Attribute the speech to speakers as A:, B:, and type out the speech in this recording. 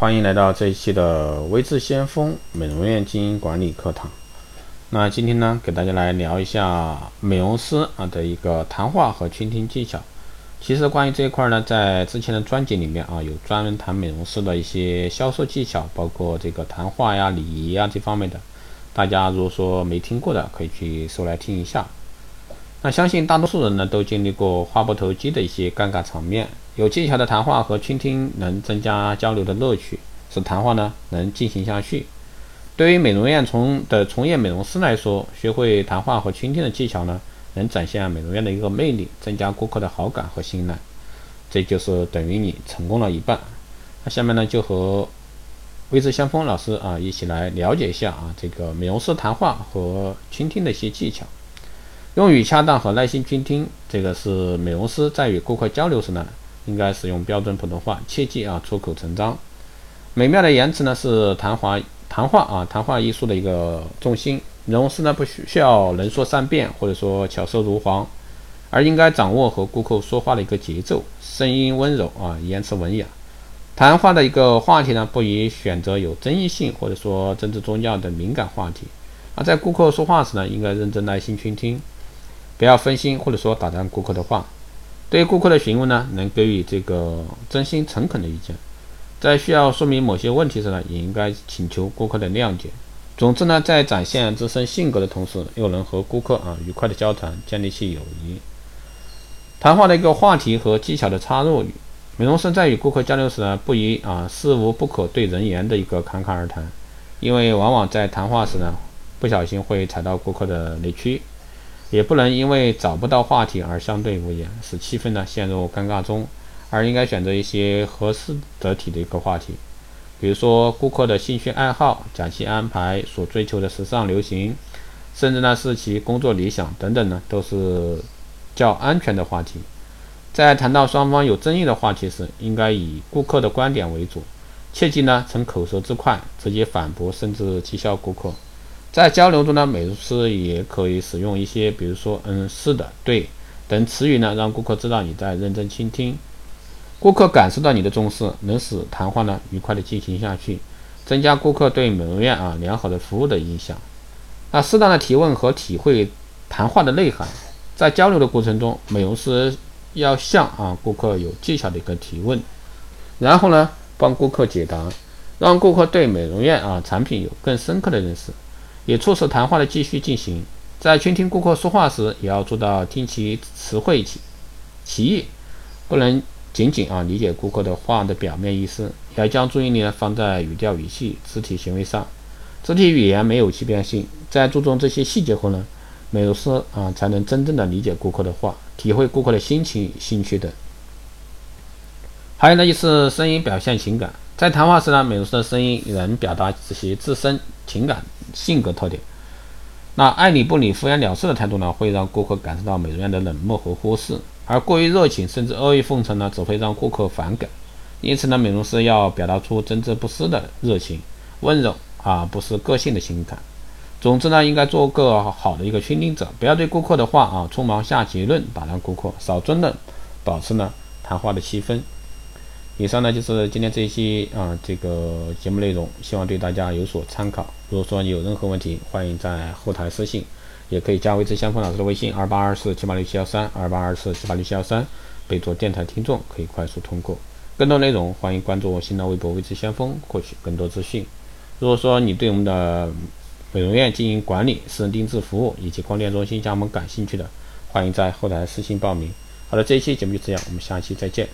A: 欢迎来到这一期的微智先锋美容院经营管理课堂。那今天呢，给大家来聊一下美容师啊的一个谈话和倾听技巧。其实关于这一块呢，在之前的专辑里面啊，有专门谈美容师的一些销售技巧，包括这个谈话呀、礼仪啊这方面的。大家如果说没听过的，可以去搜来听一下。那相信大多数人呢都经历过话不投机的一些尴尬场面，有技巧的谈话和倾听能增加交流的乐趣，使谈话呢能进行下去。对于美容院从的从业美容师来说，学会谈话和倾听的技巧呢，能展现美容院的一个魅力，增加顾客的好感和信赖，这就是等于你成功了一半。那下面呢就和微智相锋老师啊一起来了解一下啊这个美容师谈话和倾听的一些技巧。用语恰当和耐心倾听，这个是美容师在与顾客交流时呢，应该使用标准普通话，切记啊出口成章。美妙的言辞呢是谈话谈话啊谈话艺术的一个重心。美容师呢不需需要能说善辩或者说巧舌如簧，而应该掌握和顾客说话的一个节奏，声音温柔啊言辞文雅。谈话的一个话题呢不宜选择有争议性或者说政治宗教的敏感话题。而在顾客说话时呢，应该认真耐心倾听。不要分心或者说打断顾客的话。对顾客的询问呢，能给予这个真心诚恳的意见。在需要说明某些问题时呢，也应该请求顾客的谅解。总之呢，在展现自身性格的同时，又能和顾客啊愉快的交谈，建立起友谊。谈话的一个话题和技巧的插入。美容师在与顾客交流时呢，不宜啊事无不可对人言的一个侃侃而谈，因为往往在谈话时呢，不小心会踩到顾客的雷区。也不能因为找不到话题而相对无言，使气氛呢陷入尴尬中，而应该选择一些合适得体的一个话题，比如说顾客的兴趣爱好、假期安排、所追求的时尚流行，甚至呢是其工作理想等等呢，都是较安全的话题。在谈到双方有争议的话题时，应该以顾客的观点为主，切忌呢逞口舌之快，直接反驳甚至讥笑顾客。在交流中呢，美容师也可以使用一些，比如说“嗯，是的，对”等词语呢，让顾客知道你在认真倾听。顾客感受到你的重视，能使谈话呢愉快的进行下去，增加顾客对美容院啊良好的服务的印象。那适当的提问和体会谈话的内涵，在交流的过程中，美容师要向啊顾客有技巧的一个提问，然后呢帮顾客解答，让顾客对美容院啊产品有更深刻的认识。也促使谈话的继续进行。在倾听顾客说话时，也要做到听其词汇其其意，不能仅仅啊理解顾客的话的表面意思，要将注意力呢放在语调、语气、肢体行为上。肢体语言没有欺骗性，在注重这些细节后呢，美容师啊才能真正的理解顾客的话，体会顾客的心情、兴趣等。还有呢，就是声音表现情感。在谈话时呢，美容师的声音能表达自己自身情感。性格特点，那爱理不理、敷衍了事的态度呢，会让顾客感受到美容院的冷漠和忽视；而过于热情甚至阿谀奉承呢，只会让顾客反感。因此呢，美容师要表达出真挚不失的热情、温柔啊，不失个性的情感。总之呢，应该做个好的一个倾听者，不要对顾客的话啊匆忙下结论，打断顾客，少争论，保持呢谈话的气氛。以上呢就是今天这一期啊这个节目内容，希望对大家有所参考。如果说你有任何问题，欢迎在后台私信，也可以加微之相锋老师的微信二八二四七八六七幺三二八二四七八六七幺三，备注电台听众，可以快速通过。更多内容欢迎关注我新浪微博微之相锋，获取更多资讯。如果说你对我们的美容院经营管理、私人定制服务以及光电中心加盟感兴趣的，欢迎在后台私信报名。好了，这一期节目就这样，我们下期再见。